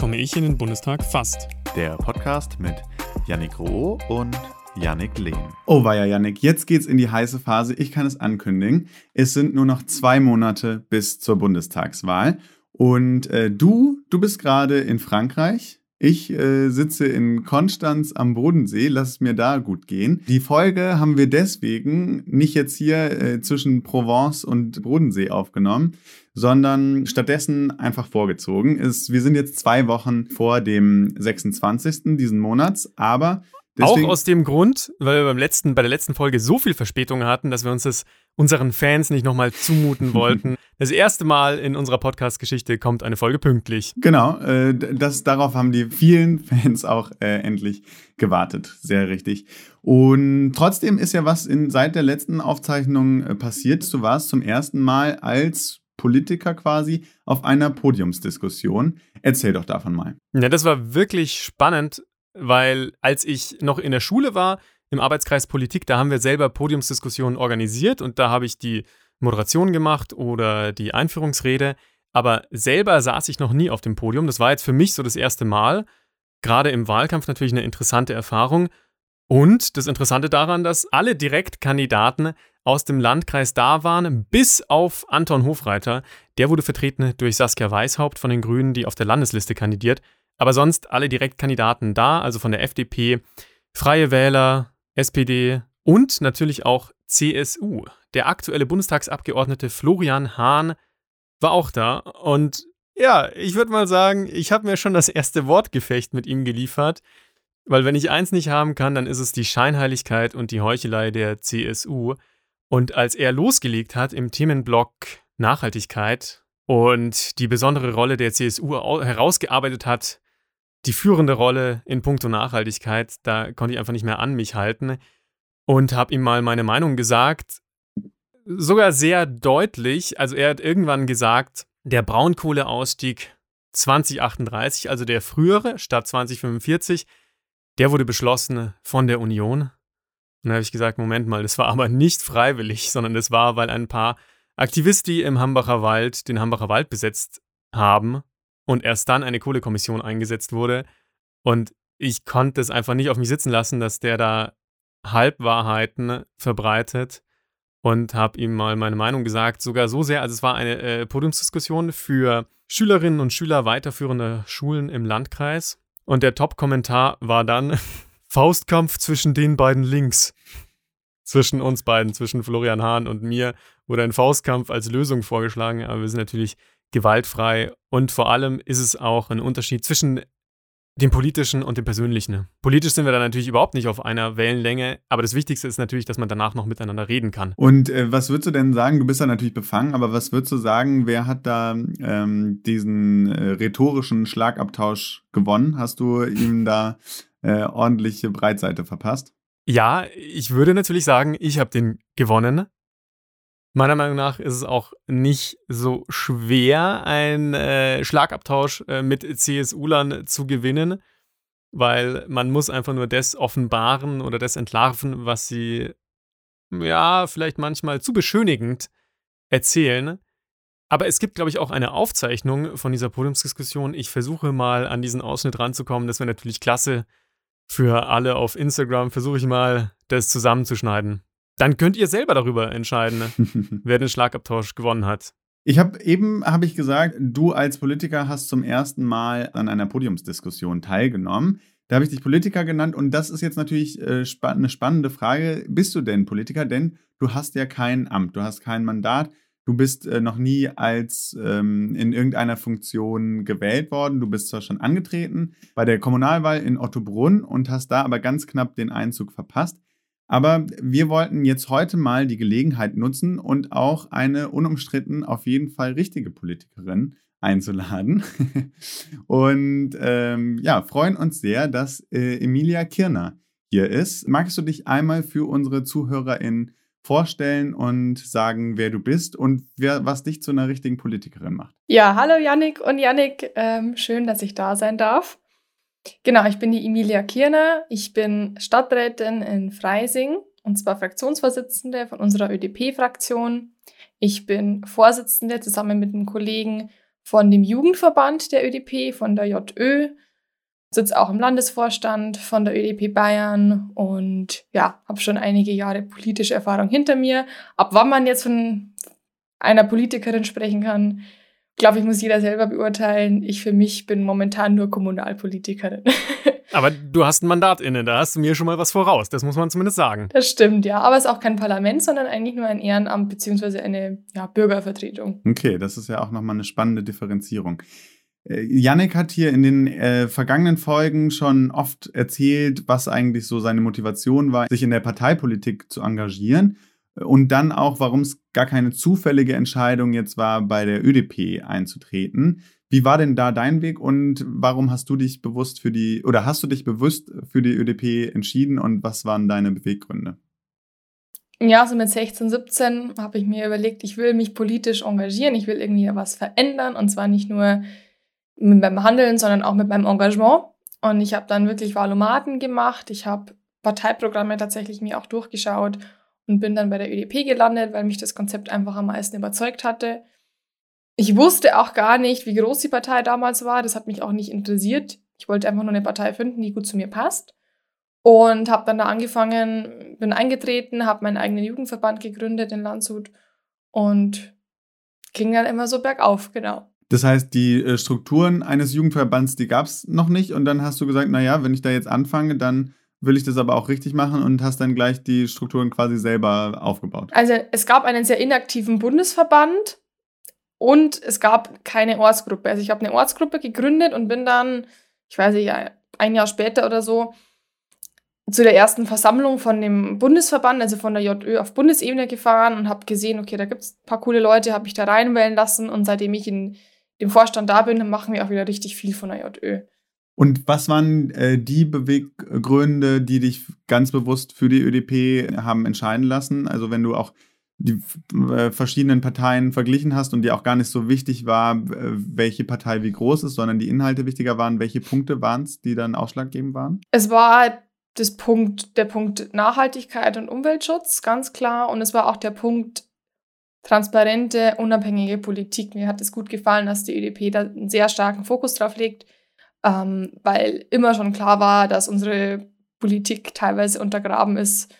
komme ich in den Bundestag fast. Der Podcast mit Yannick Roh und Yannick Lehn. Oh weia, Yannick, jetzt geht's in die heiße Phase. Ich kann es ankündigen. Es sind nur noch zwei Monate bis zur Bundestagswahl. Und äh, du, du bist gerade in Frankreich. Ich äh, sitze in Konstanz am Bodensee, lass es mir da gut gehen. Die Folge haben wir deswegen nicht jetzt hier äh, zwischen Provence und Bodensee aufgenommen, sondern stattdessen einfach vorgezogen. Ist, wir sind jetzt zwei Wochen vor dem 26. diesen Monats, aber Deswegen, auch aus dem Grund, weil wir beim letzten, bei der letzten Folge so viel Verspätung hatten, dass wir uns das unseren Fans nicht nochmal zumuten wollten. Das erste Mal in unserer Podcast-Geschichte kommt eine Folge pünktlich. Genau, äh, das, darauf haben die vielen Fans auch äh, endlich gewartet. Sehr richtig. Und trotzdem ist ja was in, seit der letzten Aufzeichnung äh, passiert. Du warst zum ersten Mal als Politiker quasi auf einer Podiumsdiskussion. Erzähl doch davon mal. Ja, das war wirklich spannend, weil als ich noch in der Schule war, im Arbeitskreis Politik, da haben wir selber Podiumsdiskussionen organisiert und da habe ich die Moderation gemacht oder die Einführungsrede, aber selber saß ich noch nie auf dem Podium. Das war jetzt für mich so das erste Mal. Gerade im Wahlkampf natürlich eine interessante Erfahrung. Und das Interessante daran, dass alle Direktkandidaten aus dem Landkreis da waren, bis auf Anton Hofreiter. Der wurde vertreten durch Saskia Weishaupt von den Grünen, die auf der Landesliste kandidiert. Aber sonst alle Direktkandidaten da, also von der FDP, Freie Wähler, SPD und natürlich auch CSU. Der aktuelle Bundestagsabgeordnete Florian Hahn war auch da und ja, ich würde mal sagen, ich habe mir schon das erste Wortgefecht mit ihm geliefert, weil wenn ich eins nicht haben kann, dann ist es die Scheinheiligkeit und die Heuchelei der CSU. Und als er losgelegt hat im Themenblock Nachhaltigkeit und die besondere Rolle der CSU herausgearbeitet hat, die führende Rolle in puncto Nachhaltigkeit, da konnte ich einfach nicht mehr an mich halten und habe ihm mal meine Meinung gesagt. Sogar sehr deutlich. Also er hat irgendwann gesagt, der Braunkohleausstieg 2038, also der frühere statt 2045, der wurde beschlossen von der Union. Und dann habe ich gesagt, Moment mal, das war aber nicht freiwillig, sondern das war, weil ein paar Aktivisten im Hambacher Wald den Hambacher Wald besetzt haben und erst dann eine Kohlekommission eingesetzt wurde. Und ich konnte es einfach nicht auf mich sitzen lassen, dass der da Halbwahrheiten verbreitet und habe ihm mal meine Meinung gesagt, sogar so sehr, also es war eine äh, Podiumsdiskussion für Schülerinnen und Schüler weiterführender Schulen im Landkreis und der Top-Kommentar war dann Faustkampf zwischen den beiden Links. Zwischen uns beiden, zwischen Florian Hahn und mir wurde ein Faustkampf als Lösung vorgeschlagen, aber wir sind natürlich gewaltfrei und vor allem ist es auch ein Unterschied zwischen dem politischen und dem persönlichen. Politisch sind wir da natürlich überhaupt nicht auf einer Wellenlänge, aber das Wichtigste ist natürlich, dass man danach noch miteinander reden kann. Und äh, was würdest du denn sagen? Du bist da natürlich befangen, aber was würdest du sagen, wer hat da ähm, diesen äh, rhetorischen Schlagabtausch gewonnen? Hast du ihm da äh, ordentliche Breitseite verpasst? Ja, ich würde natürlich sagen, ich habe den gewonnen. Meiner Meinung nach ist es auch nicht so schwer, einen äh, Schlagabtausch äh, mit CSU-Lern zu gewinnen, weil man muss einfach nur das offenbaren oder das entlarven, was sie ja vielleicht manchmal zu beschönigend erzählen. Aber es gibt, glaube ich, auch eine Aufzeichnung von dieser Podiumsdiskussion. Ich versuche mal an diesen Ausschnitt ranzukommen. Das wäre natürlich klasse für alle auf Instagram. Versuche ich mal, das zusammenzuschneiden. Dann könnt ihr selber darüber entscheiden, wer den Schlagabtausch gewonnen hat. Ich habe eben habe ich gesagt, du als Politiker hast zum ersten Mal an einer Podiumsdiskussion teilgenommen. Da habe ich dich Politiker genannt und das ist jetzt natürlich äh, spa eine spannende Frage. Bist du denn Politiker? Denn du hast ja kein Amt, du hast kein Mandat, du bist äh, noch nie als ähm, in irgendeiner Funktion gewählt worden. Du bist zwar schon angetreten bei der Kommunalwahl in Ottobrunn und hast da aber ganz knapp den Einzug verpasst. Aber wir wollten jetzt heute mal die Gelegenheit nutzen und auch eine unumstritten auf jeden Fall richtige Politikerin einzuladen. und ähm, ja, freuen uns sehr, dass äh, Emilia Kirner hier ist. Magst du dich einmal für unsere ZuhörerInnen vorstellen und sagen, wer du bist und wer, was dich zu einer richtigen Politikerin macht? Ja, hallo Yannick und Yannick. Ähm, schön, dass ich da sein darf. Genau, ich bin die Emilia Kirner. Ich bin Stadträtin in Freising und zwar Fraktionsvorsitzende von unserer ÖDP-Fraktion. Ich bin Vorsitzende zusammen mit einem Kollegen von dem Jugendverband der ÖDP, von der JÖ, sitze auch im Landesvorstand von der ÖDP Bayern und ja, habe schon einige Jahre politische Erfahrung hinter mir. Ab wann man jetzt von einer Politikerin sprechen kann, glaube ich, muss jeder selber beurteilen. Ich für mich bin momentan nur Kommunalpolitikerin. Aber du hast ein Mandat inne, da hast du mir schon mal was voraus, das muss man zumindest sagen. Das stimmt, ja. Aber es ist auch kein Parlament, sondern eigentlich nur ein Ehrenamt bzw. eine ja, Bürgervertretung. Okay, das ist ja auch nochmal eine spannende Differenzierung. Äh, Yannick hat hier in den äh, vergangenen Folgen schon oft erzählt, was eigentlich so seine Motivation war, sich in der Parteipolitik zu engagieren. Und dann auch, warum es gar keine zufällige Entscheidung jetzt war, bei der ÖDP einzutreten. Wie war denn da dein Weg und warum hast du dich bewusst für die, oder hast du dich bewusst für die ÖDP entschieden und was waren deine Beweggründe? Ja, so mit 16, 17 habe ich mir überlegt, ich will mich politisch engagieren, ich will irgendwie was verändern und zwar nicht nur mit meinem Handeln, sondern auch mit meinem Engagement. Und ich habe dann wirklich Wahlomaten gemacht, ich habe Parteiprogramme tatsächlich mir auch durchgeschaut und bin dann bei der ÖDP gelandet, weil mich das Konzept einfach am meisten überzeugt hatte. Ich wusste auch gar nicht, wie groß die Partei damals war. Das hat mich auch nicht interessiert. Ich wollte einfach nur eine Partei finden, die gut zu mir passt. Und habe dann da angefangen, bin eingetreten, habe meinen eigenen Jugendverband gegründet in Landshut und ging dann immer so bergauf, genau. Das heißt, die äh, Strukturen eines Jugendverbands, die gab es noch nicht. Und dann hast du gesagt, naja, wenn ich da jetzt anfange, dann will ich das aber auch richtig machen und hast dann gleich die Strukturen quasi selber aufgebaut? Also es gab einen sehr inaktiven Bundesverband und es gab keine Ortsgruppe. Also ich habe eine Ortsgruppe gegründet und bin dann, ich weiß nicht, ein Jahr später oder so, zu der ersten Versammlung von dem Bundesverband, also von der JÖ auf Bundesebene gefahren und habe gesehen, okay, da gibt es ein paar coole Leute, habe ich da reinwählen lassen und seitdem ich in dem Vorstand da bin, machen wir auch wieder richtig viel von der JÖ. Und was waren äh, die Beweggründe, die dich ganz bewusst für die ÖDP haben entscheiden lassen? Also wenn du auch die äh, verschiedenen Parteien verglichen hast und dir auch gar nicht so wichtig war, welche Partei wie groß ist, sondern die Inhalte wichtiger waren, welche Punkte waren es, die dann ausschlaggebend waren? Es war das Punkt, der Punkt Nachhaltigkeit und Umweltschutz, ganz klar. Und es war auch der Punkt transparente, unabhängige Politik. Mir hat es gut gefallen, dass die ÖDP da einen sehr starken Fokus drauf legt ähm, weil immer schon klar war, dass unsere Politik teilweise untergraben ist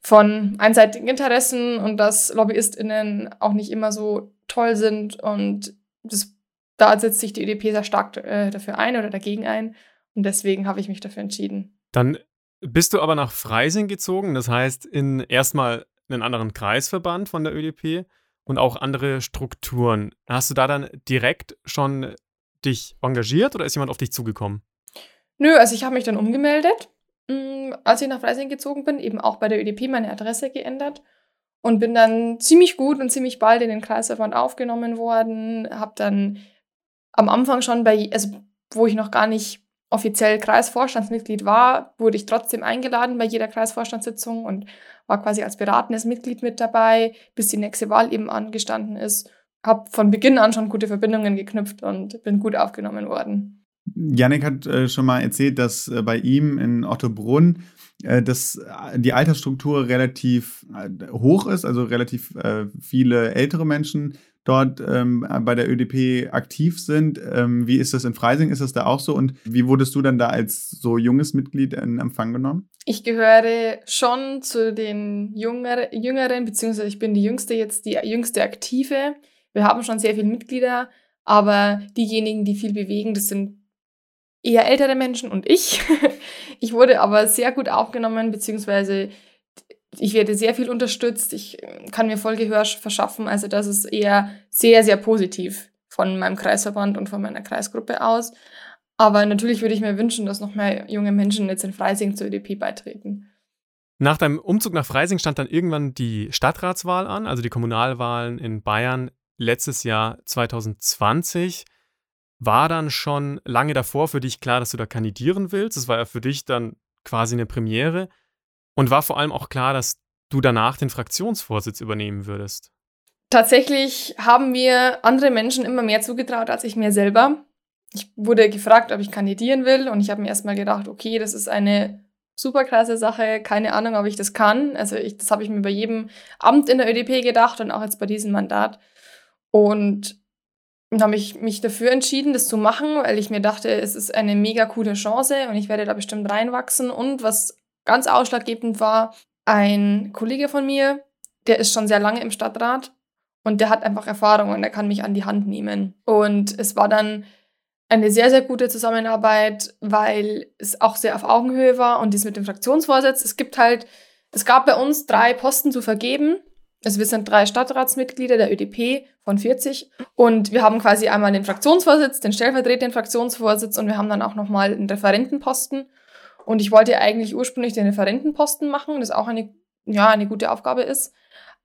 von einseitigen Interessen und dass LobbyistInnen auch nicht immer so toll sind und das, da setzt sich die EDP sehr stark äh, dafür ein oder dagegen ein und deswegen habe ich mich dafür entschieden. Dann bist du aber nach Freising gezogen, das heißt in erstmal einen anderen Kreisverband von der ÖDP und auch andere Strukturen. Hast du da dann direkt schon dich engagiert oder ist jemand auf dich zugekommen? Nö, also ich habe mich dann umgemeldet, mh, mm, als ich nach Freising gezogen bin, eben auch bei der ÖDP meine Adresse geändert und bin dann ziemlich gut und ziemlich bald in den Kreisverband aufgenommen worden. Habe dann am Anfang schon bei, also wo ich noch gar nicht offiziell Kreisvorstandsmitglied war, wurde ich trotzdem eingeladen bei jeder Kreisvorstandssitzung und war quasi als beratendes Mitglied mit dabei, bis die nächste Wahl eben angestanden ist habe von Beginn an schon gute Verbindungen geknüpft und bin gut aufgenommen worden. Janik hat äh, schon mal erzählt, dass äh, bei ihm in Ottobrunn äh, dass äh, die Altersstruktur relativ äh, hoch ist, also relativ äh, viele ältere Menschen dort ähm, bei der ÖDP aktiv sind. Ähm, wie ist das in Freising? Ist das da auch so? Und wie wurdest du dann da als so junges Mitglied in Empfang genommen? Ich gehöre schon zu den Jünger, Jüngeren, beziehungsweise ich bin die Jüngste jetzt, die jüngste Aktive. Wir haben schon sehr viele Mitglieder, aber diejenigen, die viel bewegen, das sind eher ältere Menschen und ich. ich wurde aber sehr gut aufgenommen, beziehungsweise ich werde sehr viel unterstützt. Ich kann mir voll Gehör verschaffen. Also das ist eher sehr, sehr positiv von meinem Kreisverband und von meiner Kreisgruppe aus. Aber natürlich würde ich mir wünschen, dass noch mehr junge Menschen jetzt in Freising zur ÖDP beitreten. Nach deinem Umzug nach Freising stand dann irgendwann die Stadtratswahl an, also die Kommunalwahlen in Bayern letztes Jahr 2020 war dann schon lange davor für dich klar, dass du da kandidieren willst. Es war ja für dich dann quasi eine Premiere und war vor allem auch klar, dass du danach den Fraktionsvorsitz übernehmen würdest. Tatsächlich haben mir andere Menschen immer mehr zugetraut als ich mir selber. Ich wurde gefragt, ob ich kandidieren will und ich habe mir erstmal gedacht, okay, das ist eine super krasse Sache, keine Ahnung, ob ich das kann. Also ich, das habe ich mir bei jedem Amt in der ÖDP gedacht und auch jetzt bei diesem Mandat. Und Und habe ich mich dafür entschieden, das zu machen, weil ich mir dachte, es ist eine mega coole Chance und ich werde da bestimmt reinwachsen. Und was ganz ausschlaggebend war, ein Kollege von mir, der ist schon sehr lange im Stadtrat und der hat einfach Erfahrung und er kann mich an die Hand nehmen. Und es war dann eine sehr, sehr gute Zusammenarbeit, weil es auch sehr auf Augenhöhe war und dies mit dem Fraktionsvorsitz. Es gibt halt, es gab bei uns drei Posten zu vergeben also wir sind drei Stadtratsmitglieder der ÖDP von 40 und wir haben quasi einmal den Fraktionsvorsitz, den stellvertretenden Fraktionsvorsitz und wir haben dann auch nochmal einen Referentenposten. Und ich wollte eigentlich ursprünglich den Referentenposten machen, das auch eine, ja, eine gute Aufgabe ist.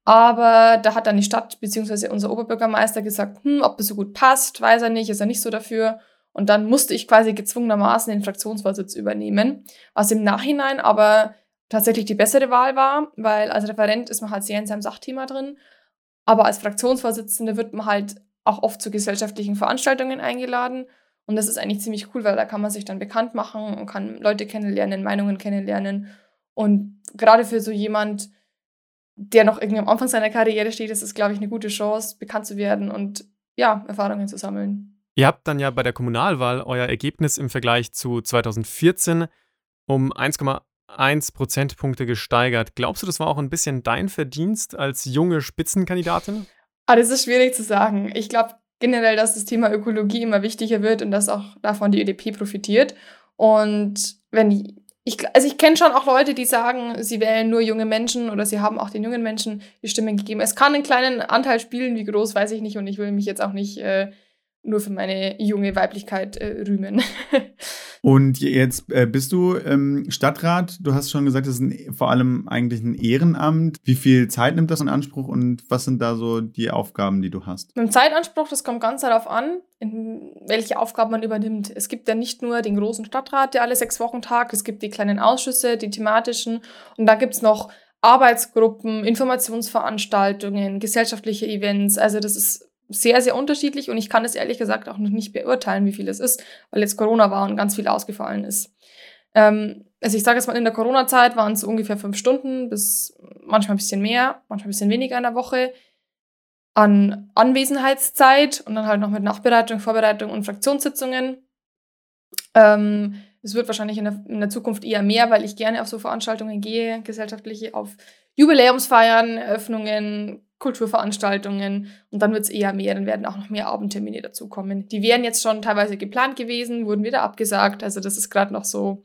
Aber da hat dann die Stadt bzw. unser Oberbürgermeister gesagt, hm, ob das so gut passt, weiß er nicht, ist er nicht so dafür. Und dann musste ich quasi gezwungenermaßen den Fraktionsvorsitz übernehmen, was im Nachhinein aber tatsächlich die bessere Wahl war, weil als Referent ist man halt sehr in seinem Sachthema drin. Aber als Fraktionsvorsitzende wird man halt auch oft zu gesellschaftlichen Veranstaltungen eingeladen. Und das ist eigentlich ziemlich cool, weil da kann man sich dann bekannt machen und kann Leute kennenlernen, Meinungen kennenlernen. Und gerade für so jemand, der noch irgendwie am Anfang seiner Karriere steht, ist es, glaube ich, eine gute Chance, bekannt zu werden und ja, Erfahrungen zu sammeln. Ihr habt dann ja bei der Kommunalwahl euer Ergebnis im Vergleich zu 2014 um 1,8 1 Prozentpunkte gesteigert. Glaubst du, das war auch ein bisschen dein Verdienst als junge Spitzenkandidatin? Ah, das ist schwierig zu sagen. Ich glaube generell, dass das Thema Ökologie immer wichtiger wird und dass auch davon die ÖDP profitiert. Und wenn ich, also ich kenne schon auch Leute, die sagen, sie wählen nur junge Menschen oder sie haben auch den jungen Menschen die Stimmen gegeben. Es kann einen kleinen Anteil spielen, wie groß weiß ich nicht und ich will mich jetzt auch nicht äh, nur für meine junge Weiblichkeit äh, rühmen. Und jetzt äh, bist du ähm, Stadtrat. Du hast schon gesagt, das ist ein, vor allem eigentlich ein Ehrenamt. Wie viel Zeit nimmt das in Anspruch und was sind da so die Aufgaben, die du hast? Mit dem Zeitanspruch, das kommt ganz darauf an, welche Aufgaben man übernimmt. Es gibt ja nicht nur den großen Stadtrat, der alle sechs Wochen tagt. Es gibt die kleinen Ausschüsse, die thematischen. Und da gibt es noch Arbeitsgruppen, Informationsveranstaltungen, gesellschaftliche Events. Also das ist sehr, sehr unterschiedlich und ich kann es ehrlich gesagt auch noch nicht beurteilen, wie viel es ist, weil jetzt Corona war und ganz viel ausgefallen ist. Ähm, also ich sage jetzt mal, in der Corona-Zeit waren es ungefähr fünf Stunden bis manchmal ein bisschen mehr, manchmal ein bisschen weniger in der Woche an Anwesenheitszeit und dann halt noch mit Nachbereitung, Vorbereitung und Fraktionssitzungen. Ähm, es wird wahrscheinlich in der, in der, Zukunft eher mehr, weil ich gerne auf so Veranstaltungen gehe, gesellschaftliche, auf Jubiläumsfeiern, Eröffnungen, Kulturveranstaltungen und dann wird es eher mehr, dann werden auch noch mehr Abendtermine dazukommen. Die wären jetzt schon teilweise geplant gewesen, wurden wieder abgesagt. Also das ist gerade noch so,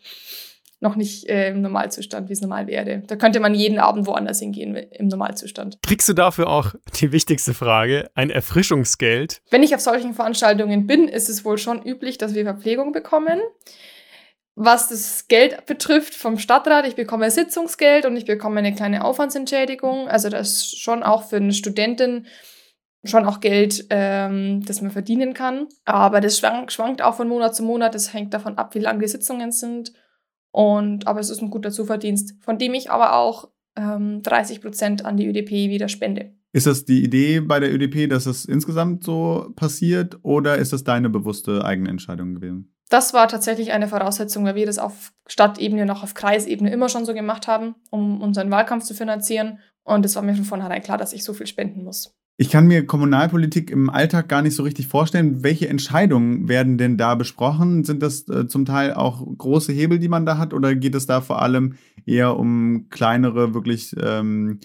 noch nicht äh, im Normalzustand, wie es normal wäre. Da könnte man jeden Abend woanders hingehen im Normalzustand. Kriegst du dafür auch die wichtigste Frage, ein Erfrischungsgeld? Wenn ich auf solchen Veranstaltungen bin, ist es wohl schon üblich, dass wir Verpflegung bekommen was das Geld betrifft vom Stadtrat, ich bekomme Sitzungsgeld und ich bekomme eine kleine Aufwandsentschädigung. Also das ist schon auch für eine Studentin schon auch Geld, ähm, das man verdienen kann. Aber das schwank, schwankt auch von Monat zu Monat. Das hängt davon ab, wie lang die Sitzungen sind. Und aber es ist ein guter Zuverdienst, von dem ich aber auch ähm, 30 Prozent an die ÖDP wieder spende. Ist das die Idee bei der ÖDP, dass es insgesamt so passiert oder ist das deine bewusste eigene Entscheidung gewesen? Das war tatsächlich eine Voraussetzung, weil wir das auf Stadtebene und auch auf Kreisebene immer schon so gemacht haben, um unseren Wahlkampf zu finanzieren. Und es war mir von vornherein klar, dass ich so viel spenden muss. Ich kann mir Kommunalpolitik im Alltag gar nicht so richtig vorstellen. Welche Entscheidungen werden denn da besprochen? Sind das äh, zum Teil auch große Hebel, die man da hat? Oder geht es da vor allem eher um kleinere, wirklich ähm,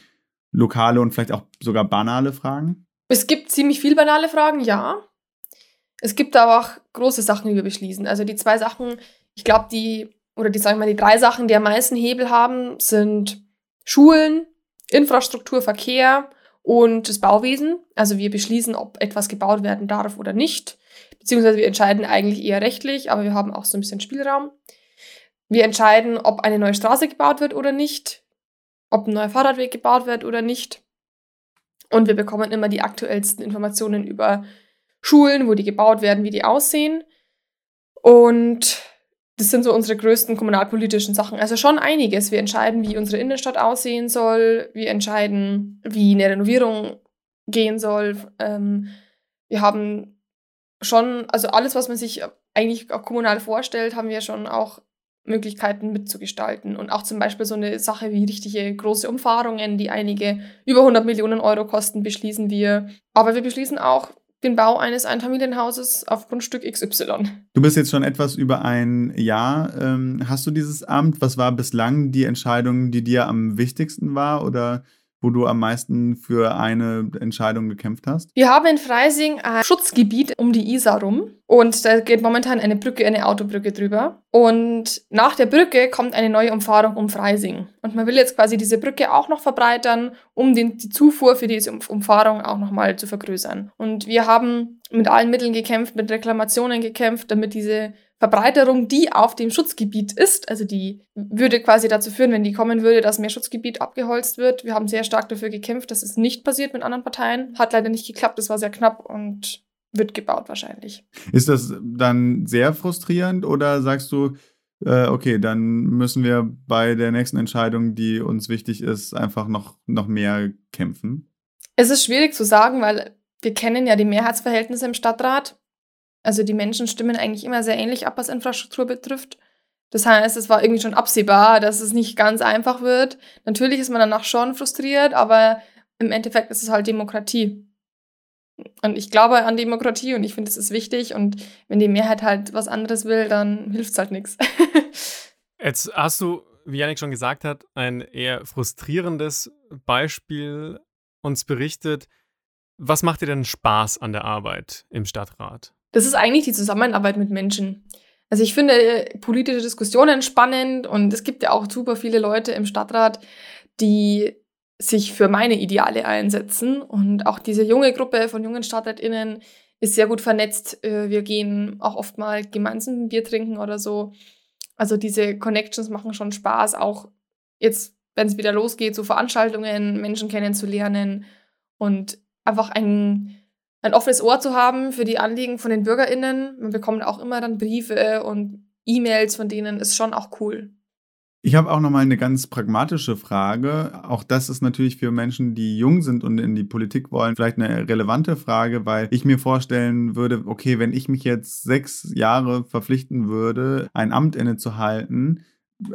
lokale und vielleicht auch sogar banale Fragen? Es gibt ziemlich viel banale Fragen, ja. Es gibt aber auch große Sachen, die wir beschließen. Also die zwei Sachen, ich glaube, die, oder die, sagen wir mal, die drei Sachen, die am meisten Hebel haben, sind Schulen, Infrastruktur, Verkehr und das Bauwesen. Also wir beschließen, ob etwas gebaut werden darf oder nicht. Beziehungsweise wir entscheiden eigentlich eher rechtlich, aber wir haben auch so ein bisschen Spielraum. Wir entscheiden, ob eine neue Straße gebaut wird oder nicht, ob ein neuer Fahrradweg gebaut wird oder nicht. Und wir bekommen immer die aktuellsten Informationen über Schulen, wo die gebaut werden, wie die aussehen. Und das sind so unsere größten kommunalpolitischen Sachen. Also schon einiges. Wir entscheiden, wie unsere Innenstadt aussehen soll. Wir entscheiden, wie eine Renovierung gehen soll. Ähm, wir haben schon, also alles, was man sich eigentlich auch kommunal vorstellt, haben wir schon auch Möglichkeiten mitzugestalten. Und auch zum Beispiel so eine Sache wie richtige große Umfahrungen, die einige über 100 Millionen Euro kosten, beschließen wir. Aber wir beschließen auch den Bau eines Einfamilienhauses auf Grundstück XY. Du bist jetzt schon etwas über ein Jahr. Ähm, hast du dieses Amt? Was war bislang die Entscheidung, die dir am wichtigsten war? Oder wo du am meisten für eine Entscheidung gekämpft hast? Wir haben in Freising ein Schutzgebiet um die Isar rum und da geht momentan eine Brücke, eine Autobrücke drüber. Und nach der Brücke kommt eine neue Umfahrung um Freising. Und man will jetzt quasi diese Brücke auch noch verbreitern, um den, die Zufuhr für diese Umfahrung auch nochmal zu vergrößern. Und wir haben mit allen Mitteln gekämpft, mit Reklamationen gekämpft, damit diese Verbreiterung, die auf dem Schutzgebiet ist, also die würde quasi dazu führen, wenn die kommen würde, dass mehr Schutzgebiet abgeholzt wird. Wir haben sehr stark dafür gekämpft, dass es nicht passiert mit anderen Parteien. Hat leider nicht geklappt, es war sehr knapp und wird gebaut wahrscheinlich. Ist das dann sehr frustrierend oder sagst du, äh, okay, dann müssen wir bei der nächsten Entscheidung, die uns wichtig ist, einfach noch, noch mehr kämpfen? Es ist schwierig zu sagen, weil wir kennen ja die Mehrheitsverhältnisse im Stadtrat also die Menschen stimmen eigentlich immer sehr ähnlich ab, was Infrastruktur betrifft. Das heißt, es war irgendwie schon absehbar, dass es nicht ganz einfach wird. Natürlich ist man danach schon frustriert, aber im Endeffekt ist es halt Demokratie. Und ich glaube an Demokratie und ich finde, es ist wichtig. Und wenn die Mehrheit halt was anderes will, dann hilft es halt nichts. Jetzt hast du, wie Janik schon gesagt hat, ein eher frustrierendes Beispiel uns berichtet. Was macht dir denn Spaß an der Arbeit im Stadtrat? Das ist eigentlich die Zusammenarbeit mit Menschen. Also ich finde politische Diskussionen spannend und es gibt ja auch super viele Leute im Stadtrat, die sich für meine Ideale einsetzen. Und auch diese junge Gruppe von jungen StadtratInnen ist sehr gut vernetzt. Äh, wir gehen auch oft mal gemeinsam ein Bier trinken oder so. Also diese Connections machen schon Spaß, auch jetzt, wenn es wieder losgeht, so Veranstaltungen, Menschen kennenzulernen und einfach ein ein offenes Ohr zu haben für die Anliegen von den BürgerInnen. Man bekommt auch immer dann Briefe und E-Mails von denen, ist schon auch cool. Ich habe auch noch mal eine ganz pragmatische Frage. Auch das ist natürlich für Menschen, die jung sind und in die Politik wollen, vielleicht eine relevante Frage, weil ich mir vorstellen würde, okay, wenn ich mich jetzt sechs Jahre verpflichten würde, ein Amt innezuhalten,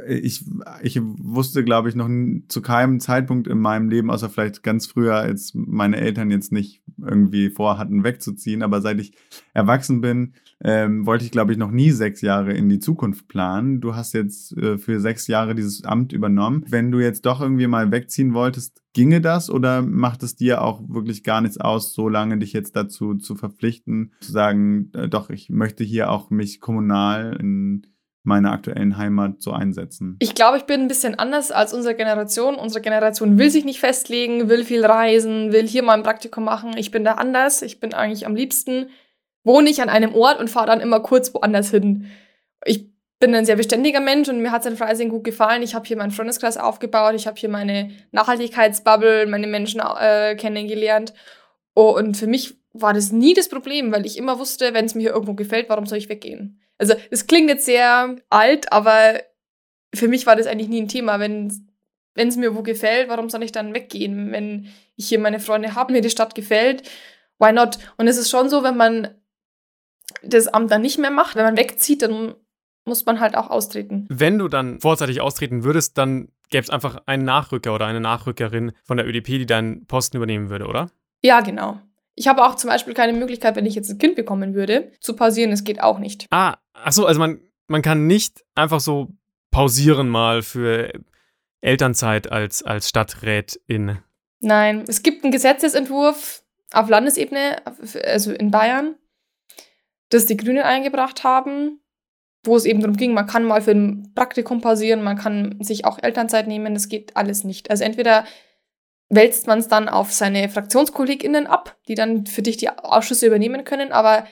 ich, ich wusste, glaube ich, noch zu keinem Zeitpunkt in meinem Leben, außer vielleicht ganz früher, als meine Eltern jetzt nicht irgendwie vorhatten, wegzuziehen. Aber seit ich erwachsen bin, ähm, wollte ich, glaube ich, noch nie sechs Jahre in die Zukunft planen. Du hast jetzt äh, für sechs Jahre dieses Amt übernommen. Wenn du jetzt doch irgendwie mal wegziehen wolltest, ginge das oder macht es dir auch wirklich gar nichts aus, so lange dich jetzt dazu zu verpflichten, zu sagen, äh, doch, ich möchte hier auch mich kommunal in meiner aktuellen Heimat so einsetzen. Ich glaube, ich bin ein bisschen anders als unsere Generation. Unsere Generation will sich nicht festlegen, will viel reisen, will hier mal ein Praktikum machen. Ich bin da anders. Ich bin eigentlich am liebsten, wohne ich an einem Ort und fahre dann immer kurz woanders hin. Ich bin ein sehr beständiger Mensch und mir hat es in Freising gut gefallen. Ich habe hier meinen Freundeskreis aufgebaut, ich habe hier meine Nachhaltigkeitsbubble, meine Menschen äh, kennengelernt. Oh, und für mich war das nie das Problem, weil ich immer wusste, wenn es mir hier irgendwo gefällt, warum soll ich weggehen? Also, es klingt jetzt sehr alt, aber für mich war das eigentlich nie ein Thema. Wenn es mir wo gefällt, warum soll ich dann weggehen? Wenn ich hier meine Freunde habe, mir die Stadt gefällt, why not? Und es ist schon so, wenn man das Amt dann nicht mehr macht, wenn man wegzieht, dann muss man halt auch austreten. Wenn du dann vorzeitig austreten würdest, dann gäbe es einfach einen Nachrücker oder eine Nachrückerin von der ÖDP, die deinen Posten übernehmen würde, oder? Ja, genau. Ich habe auch zum Beispiel keine Möglichkeit, wenn ich jetzt ein Kind bekommen würde, zu pausieren. Das geht auch nicht. Ah, achso, also man, man kann nicht einfach so pausieren mal für Elternzeit als, als Stadträtin. Nein, es gibt einen Gesetzesentwurf auf Landesebene, also in Bayern, das die Grünen eingebracht haben, wo es eben darum ging, man kann mal für ein Praktikum pausieren, man kann sich auch Elternzeit nehmen, das geht alles nicht. Also entweder wälzt man es dann auf seine FraktionskollegInnen ab, die dann für dich die Ausschüsse übernehmen können. Aber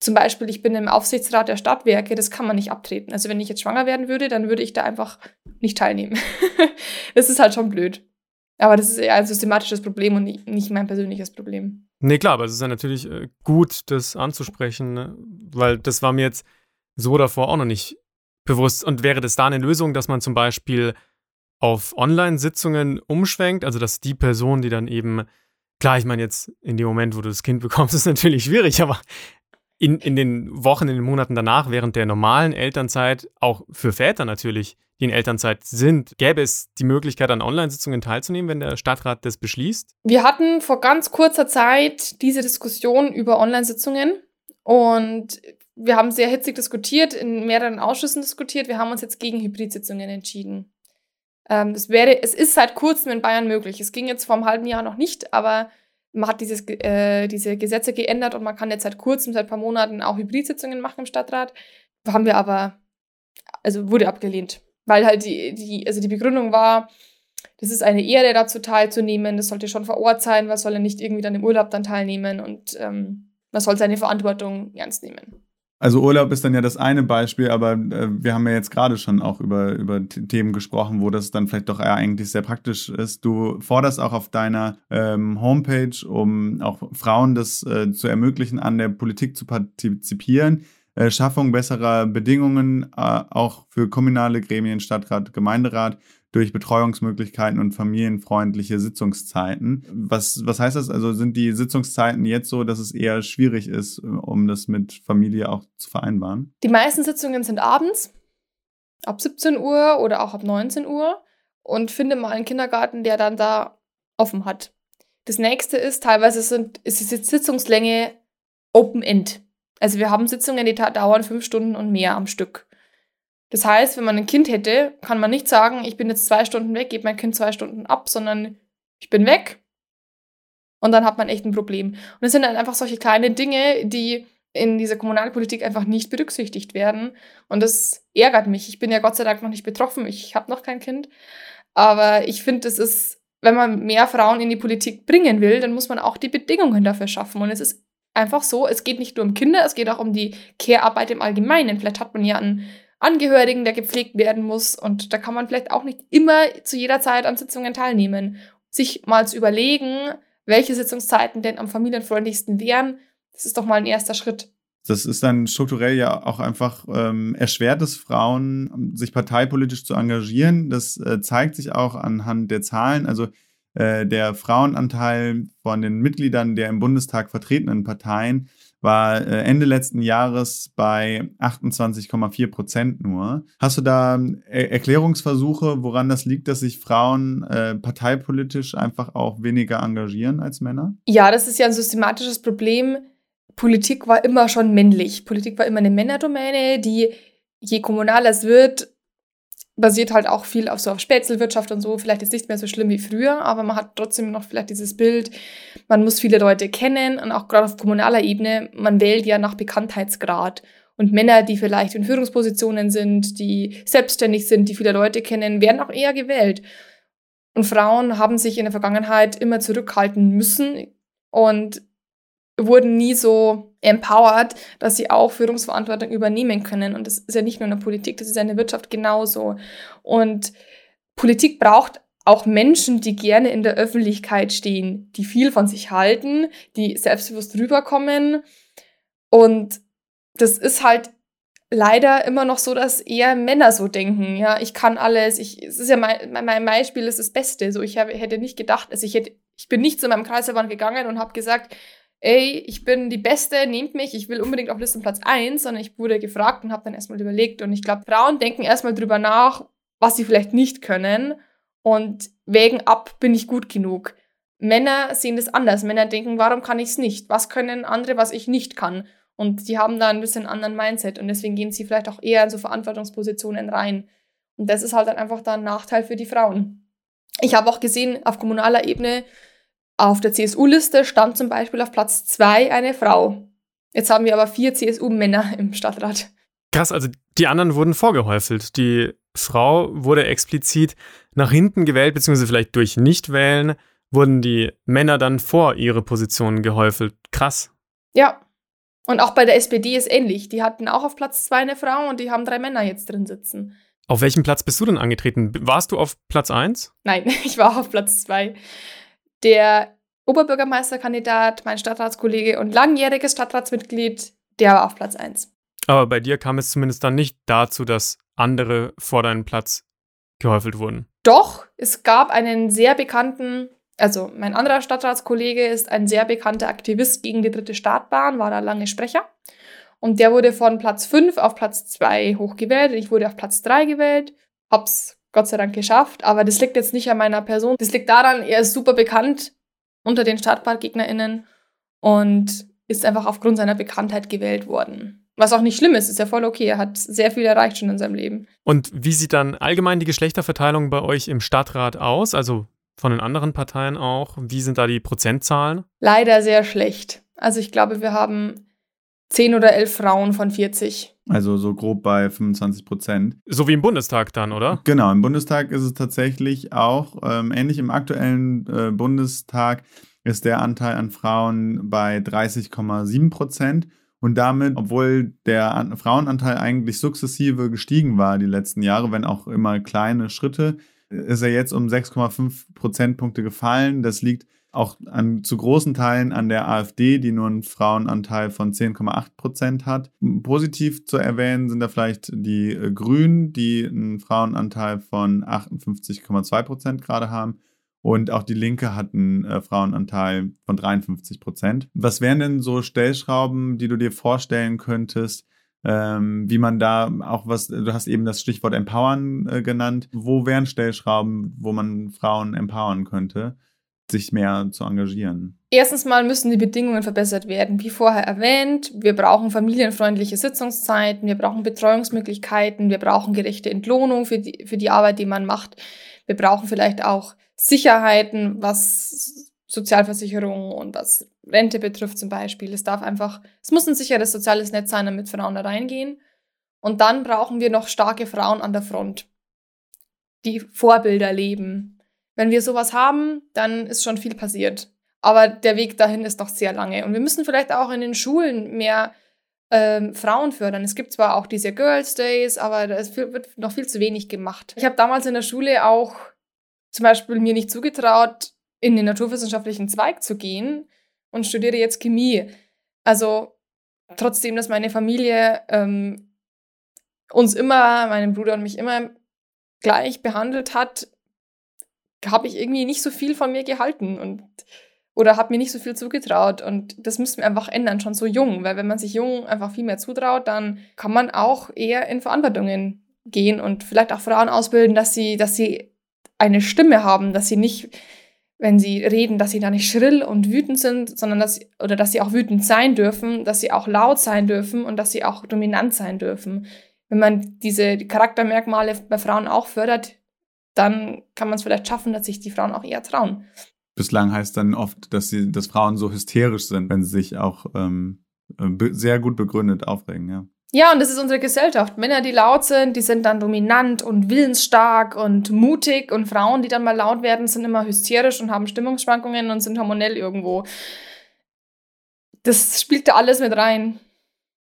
zum Beispiel, ich bin im Aufsichtsrat der Stadtwerke, das kann man nicht abtreten. Also wenn ich jetzt schwanger werden würde, dann würde ich da einfach nicht teilnehmen. das ist halt schon blöd. Aber das ist eher ein systematisches Problem und nicht mein persönliches Problem. Nee, klar, aber es ist ja natürlich äh, gut, das anzusprechen, ne? weil das war mir jetzt so davor auch noch nicht bewusst. Und wäre das da eine Lösung, dass man zum Beispiel auf Online-Sitzungen umschwenkt, also dass die Person, die dann eben, klar, ich meine jetzt in dem Moment, wo du das Kind bekommst, ist natürlich schwierig, aber in, in den Wochen, in den Monaten danach, während der normalen Elternzeit, auch für Väter natürlich, die in Elternzeit sind, gäbe es die Möglichkeit, an Online-Sitzungen teilzunehmen, wenn der Stadtrat das beschließt? Wir hatten vor ganz kurzer Zeit diese Diskussion über Online-Sitzungen und wir haben sehr hitzig diskutiert, in mehreren Ausschüssen diskutiert. Wir haben uns jetzt gegen Hybrid-Sitzungen entschieden. Ähm, das wäre, es ist seit kurzem in Bayern möglich. Es ging jetzt vor einem halben Jahr noch nicht, aber man hat dieses, äh, diese Gesetze geändert und man kann jetzt seit kurzem, seit ein paar Monaten auch Hybrid-Sitzungen machen im Stadtrat. Haben wir aber, also wurde abgelehnt. Weil halt die, die, also die Begründung war, das ist eine Ehre, dazu teilzunehmen, das sollte schon vor Ort sein, was soll er nicht irgendwie dann im Urlaub dann teilnehmen und ähm, man soll seine Verantwortung ernst nehmen. Also Urlaub ist dann ja das eine Beispiel, aber äh, wir haben ja jetzt gerade schon auch über, über Themen gesprochen, wo das dann vielleicht doch eher eigentlich sehr praktisch ist. Du forderst auch auf deiner ähm, Homepage, um auch Frauen das äh, zu ermöglichen, an der Politik zu partizipieren. Äh, Schaffung besserer Bedingungen äh, auch für kommunale Gremien, Stadtrat, Gemeinderat durch Betreuungsmöglichkeiten und familienfreundliche Sitzungszeiten. Was, was heißt das? Also sind die Sitzungszeiten jetzt so, dass es eher schwierig ist, um das mit Familie auch zu vereinbaren? Die meisten Sitzungen sind abends, ab 17 Uhr oder auch ab 19 Uhr. Und finde mal einen Kindergarten, der dann da offen hat. Das nächste ist, teilweise sind, ist die Sitzungslänge Open End. Also wir haben Sitzungen, die dauern fünf Stunden und mehr am Stück. Das heißt, wenn man ein Kind hätte, kann man nicht sagen, ich bin jetzt zwei Stunden weg, gebe mein Kind zwei Stunden ab, sondern ich bin weg und dann hat man echt ein Problem. Und es sind dann einfach solche kleine Dinge, die in dieser Kommunalpolitik einfach nicht berücksichtigt werden. Und das ärgert mich. Ich bin ja Gott sei Dank noch nicht betroffen. Ich habe noch kein Kind. Aber ich finde, es ist, wenn man mehr Frauen in die Politik bringen will, dann muss man auch die Bedingungen dafür schaffen. Und es ist einfach so, es geht nicht nur um Kinder, es geht auch um die Care-Arbeit im Allgemeinen. Vielleicht hat man ja einen Angehörigen, der gepflegt werden muss. Und da kann man vielleicht auch nicht immer zu jeder Zeit an Sitzungen teilnehmen. Sich mal zu überlegen, welche Sitzungszeiten denn am familienfreundlichsten wären, das ist doch mal ein erster Schritt. Das ist dann strukturell ja auch einfach ähm, erschwert es Frauen, sich parteipolitisch zu engagieren. Das äh, zeigt sich auch anhand der Zahlen. Also äh, der Frauenanteil von den Mitgliedern der im Bundestag vertretenen Parteien war äh, Ende letzten Jahres bei 28,4 Prozent nur. Hast du da äh, Erklärungsversuche, woran das liegt, dass sich Frauen äh, parteipolitisch einfach auch weniger engagieren als Männer? Ja, das ist ja ein systematisches Problem. Politik war immer schon männlich. Politik war immer eine Männerdomäne, die je kommunaler es wird, basiert halt auch viel auf so auf Spätzelwirtschaft und so. Vielleicht ist nicht mehr so schlimm wie früher, aber man hat trotzdem noch vielleicht dieses Bild, man muss viele Leute kennen und auch gerade auf kommunaler Ebene, man wählt ja nach Bekanntheitsgrad. Und Männer, die vielleicht in Führungspositionen sind, die selbstständig sind, die viele Leute kennen, werden auch eher gewählt. Und Frauen haben sich in der Vergangenheit immer zurückhalten müssen und wurden nie so empowered, dass sie auch Führungsverantwortung übernehmen können. Und das ist ja nicht nur in der Politik, das ist der Wirtschaft genauso. Und Politik braucht auch Menschen, die gerne in der Öffentlichkeit stehen, die viel von sich halten, die selbstbewusst rüberkommen. Und das ist halt leider immer noch so, dass eher Männer so denken. Ja, ich kann alles. Ich, es ist ja mein, mein Beispiel ist das Beste. So, ich habe, hätte nicht gedacht, also ich hätte, ich bin nicht zu meinem Kreisverband gegangen und habe gesagt, ey, ich bin die Beste, nehmt mich, ich will unbedingt auf Listenplatz 1, sondern ich wurde gefragt und habe dann erstmal überlegt. Und ich glaube, Frauen denken erstmal drüber nach, was sie vielleicht nicht können und wägen ab, bin ich gut genug. Männer sehen das anders. Männer denken, warum kann ich es nicht? Was können andere, was ich nicht kann? Und die haben da ein bisschen einen anderen Mindset und deswegen gehen sie vielleicht auch eher in so Verantwortungspositionen rein. Und das ist halt dann einfach da ein Nachteil für die Frauen. Ich habe auch gesehen, auf kommunaler Ebene auf der CSU-Liste stand zum Beispiel auf Platz zwei eine Frau. Jetzt haben wir aber vier CSU-Männer im Stadtrat. Krass, also die anderen wurden vorgehäufelt. Die Frau wurde explizit nach hinten gewählt, beziehungsweise vielleicht durch Nichtwählen wurden die Männer dann vor ihre Position gehäufelt. Krass. Ja. Und auch bei der SPD ist ähnlich. Die hatten auch auf Platz zwei eine Frau und die haben drei Männer jetzt drin sitzen. Auf welchem Platz bist du denn angetreten? Warst du auf Platz eins? Nein, ich war auf Platz zwei der Oberbürgermeisterkandidat, mein Stadtratskollege und langjähriges Stadtratsmitglied, der war auf Platz 1. Aber bei dir kam es zumindest dann nicht dazu, dass andere vor deinem Platz gehäufelt wurden. Doch, es gab einen sehr bekannten, also mein anderer Stadtratskollege ist ein sehr bekannter Aktivist gegen die dritte Startbahn, war da lange Sprecher. Und der wurde von Platz 5 auf Platz 2 hochgewählt. Ich wurde auf Platz 3 gewählt. hab's Gott sei Dank geschafft, aber das liegt jetzt nicht an meiner Person. Das liegt daran, er ist super bekannt unter den StartparkgegnerInnen und ist einfach aufgrund seiner Bekanntheit gewählt worden. Was auch nicht schlimm ist, ist ja voll okay. Er hat sehr viel erreicht schon in seinem Leben. Und wie sieht dann allgemein die Geschlechterverteilung bei euch im Stadtrat aus? Also von den anderen Parteien auch? Wie sind da die Prozentzahlen? Leider sehr schlecht. Also ich glaube, wir haben 10 oder 11 Frauen von 40. Also so grob bei 25 Prozent. So wie im Bundestag dann, oder? Genau, im Bundestag ist es tatsächlich auch ähm, ähnlich im aktuellen äh, Bundestag ist der Anteil an Frauen bei 30,7 Prozent. Und damit, obwohl der an Frauenanteil eigentlich sukzessive gestiegen war die letzten Jahre, wenn auch immer kleine Schritte, ist er jetzt um 6,5 Prozentpunkte gefallen. Das liegt auch an, zu großen Teilen an der AfD, die nur einen Frauenanteil von 10,8 Prozent hat. Positiv zu erwähnen sind da vielleicht die äh, Grünen, die einen Frauenanteil von 58,2 Prozent gerade haben. Und auch die Linke hat einen äh, Frauenanteil von 53 Prozent. Was wären denn so Stellschrauben, die du dir vorstellen könntest, ähm, wie man da auch was, du hast eben das Stichwort Empowern äh, genannt. Wo wären Stellschrauben, wo man Frauen empowern könnte? Sich mehr zu engagieren? Erstens mal müssen die Bedingungen verbessert werden. Wie vorher erwähnt, wir brauchen familienfreundliche Sitzungszeiten, wir brauchen Betreuungsmöglichkeiten, wir brauchen gerechte Entlohnung für die, für die Arbeit, die man macht. Wir brauchen vielleicht auch Sicherheiten, was Sozialversicherung und was Rente betrifft zum Beispiel. Es darf einfach, es muss ein sicheres soziales Netz sein, damit Frauen da reingehen. Und dann brauchen wir noch starke Frauen an der Front, die Vorbilder leben, wenn wir sowas haben, dann ist schon viel passiert. Aber der Weg dahin ist noch sehr lange. Und wir müssen vielleicht auch in den Schulen mehr ähm, Frauen fördern. Es gibt zwar auch diese Girls Days, aber es wird noch viel zu wenig gemacht. Ich habe damals in der Schule auch zum Beispiel mir nicht zugetraut, in den naturwissenschaftlichen Zweig zu gehen und studiere jetzt Chemie. Also trotzdem, dass meine Familie ähm, uns immer, meinen Bruder und mich immer gleich behandelt hat, habe ich irgendwie nicht so viel von mir gehalten und oder habe mir nicht so viel zugetraut und das müssen wir einfach ändern, schon so jung, weil wenn man sich jung einfach viel mehr zutraut, dann kann man auch eher in Verantwortungen gehen und vielleicht auch Frauen ausbilden, dass sie, dass sie eine Stimme haben, dass sie nicht, wenn sie reden, dass sie da nicht schrill und wütend sind, sondern dass oder dass sie auch wütend sein dürfen, dass sie auch laut sein dürfen und dass sie auch dominant sein dürfen. Wenn man diese Charaktermerkmale bei Frauen auch fördert, dann kann man es vielleicht schaffen, dass sich die Frauen auch eher trauen. Bislang heißt dann oft, dass, sie, dass Frauen so hysterisch sind, wenn sie sich auch ähm, äh, sehr gut begründet aufregen, ja. Ja, und das ist unsere Gesellschaft. Männer, die laut sind, die sind dann dominant und willensstark und mutig. Und Frauen, die dann mal laut werden, sind immer hysterisch und haben Stimmungsschwankungen und sind hormonell irgendwo. Das spielt da alles mit rein.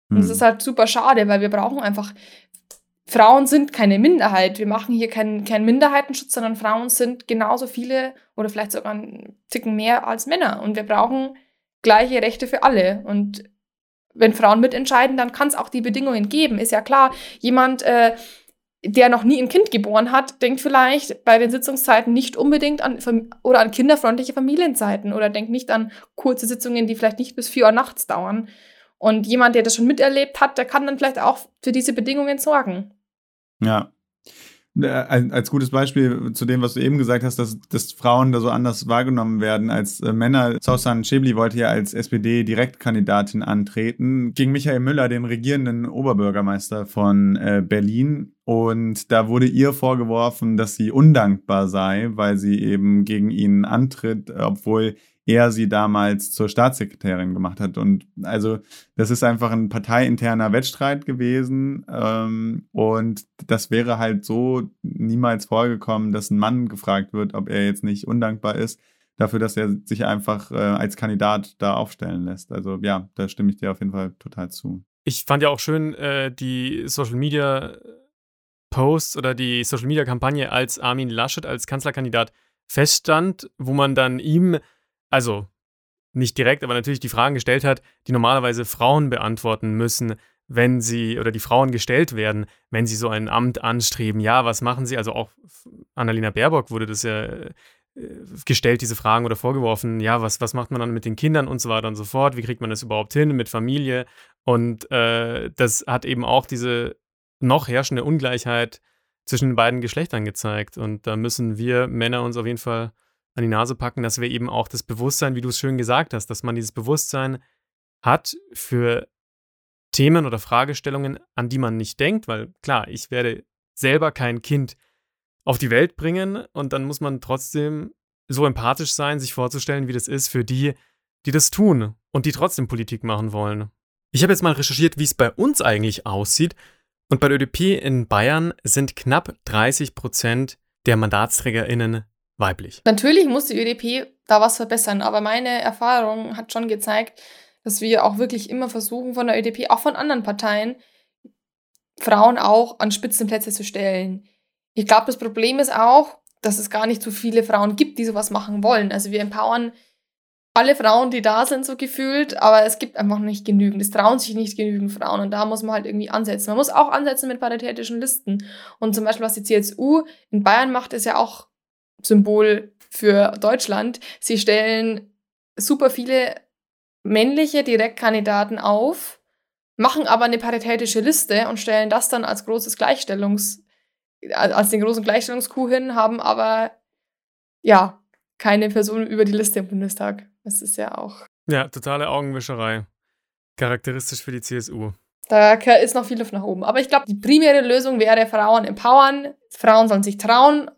Und das hm. ist halt super schade, weil wir brauchen einfach Frauen sind keine Minderheit. Wir machen hier keinen, keinen Minderheitenschutz, sondern Frauen sind genauso viele oder vielleicht sogar einen Ticken mehr als Männer. Und wir brauchen gleiche Rechte für alle. Und wenn Frauen mitentscheiden, dann kann es auch die Bedingungen geben. Ist ja klar, jemand, äh, der noch nie ein Kind geboren hat, denkt vielleicht bei den Sitzungszeiten nicht unbedingt an oder an kinderfreundliche Familienzeiten oder denkt nicht an kurze Sitzungen, die vielleicht nicht bis vier Uhr nachts dauern. Und jemand, der das schon miterlebt hat, der kann dann vielleicht auch für diese Bedingungen sorgen. Ja. Äh, als gutes Beispiel zu dem, was du eben gesagt hast, dass, dass Frauen da so anders wahrgenommen werden als äh, Männer. Sausan Schäbli wollte ja als SPD-Direktkandidatin antreten gegen Michael Müller, den regierenden Oberbürgermeister von äh, Berlin. Und da wurde ihr vorgeworfen, dass sie undankbar sei, weil sie eben gegen ihn antritt, obwohl er sie damals zur Staatssekretärin gemacht hat. Und also das ist einfach ein parteiinterner Wettstreit gewesen. Ähm, und das wäre halt so niemals vorgekommen, dass ein Mann gefragt wird, ob er jetzt nicht undankbar ist, dafür, dass er sich einfach äh, als Kandidat da aufstellen lässt. Also ja, da stimme ich dir auf jeden Fall total zu. Ich fand ja auch schön äh, die Social Media Posts oder die Social Media Kampagne, als Armin Laschet als Kanzlerkandidat feststand, wo man dann ihm also nicht direkt, aber natürlich die Fragen gestellt hat, die normalerweise Frauen beantworten müssen, wenn sie oder die Frauen gestellt werden, wenn sie so ein Amt anstreben. Ja, was machen sie? Also auch Annalena Baerbock wurde das ja äh, gestellt, diese Fragen oder vorgeworfen. Ja, was, was macht man dann mit den Kindern und so weiter und so fort? Wie kriegt man das überhaupt hin mit Familie? Und äh, das hat eben auch diese noch herrschende Ungleichheit zwischen den beiden Geschlechtern gezeigt. Und da müssen wir Männer uns auf jeden Fall an die Nase packen, dass wir eben auch das Bewusstsein, wie du es schön gesagt hast, dass man dieses Bewusstsein hat für Themen oder Fragestellungen, an die man nicht denkt, weil klar, ich werde selber kein Kind auf die Welt bringen und dann muss man trotzdem so empathisch sein, sich vorzustellen, wie das ist für die, die das tun und die trotzdem Politik machen wollen. Ich habe jetzt mal recherchiert, wie es bei uns eigentlich aussieht und bei der ÖDP in Bayern sind knapp 30 Prozent der MandatsträgerInnen weiblich. Natürlich muss die ÖDP da was verbessern, aber meine Erfahrung hat schon gezeigt, dass wir auch wirklich immer versuchen, von der ÖDP, auch von anderen Parteien, Frauen auch an Spitzenplätze zu stellen. Ich glaube, das Problem ist auch, dass es gar nicht so viele Frauen gibt, die sowas machen wollen. Also wir empowern alle Frauen, die da sind, so gefühlt, aber es gibt einfach nicht genügend. Es trauen sich nicht genügend Frauen und da muss man halt irgendwie ansetzen. Man muss auch ansetzen mit paritätischen Listen. Und zum Beispiel, was die CSU in Bayern macht, ist ja auch Symbol für Deutschland. Sie stellen super viele männliche Direktkandidaten auf, machen aber eine paritätische Liste und stellen das dann als großes Gleichstellungs, als den großen Gleichstellungskuh hin, haben aber ja keine Person über die Liste im Bundestag. Das ist ja auch. Ja, totale Augenwischerei. Charakteristisch für die CSU. Da ist noch viel Luft nach oben. Aber ich glaube, die primäre Lösung wäre Frauen empowern. Frauen sollen sich trauen,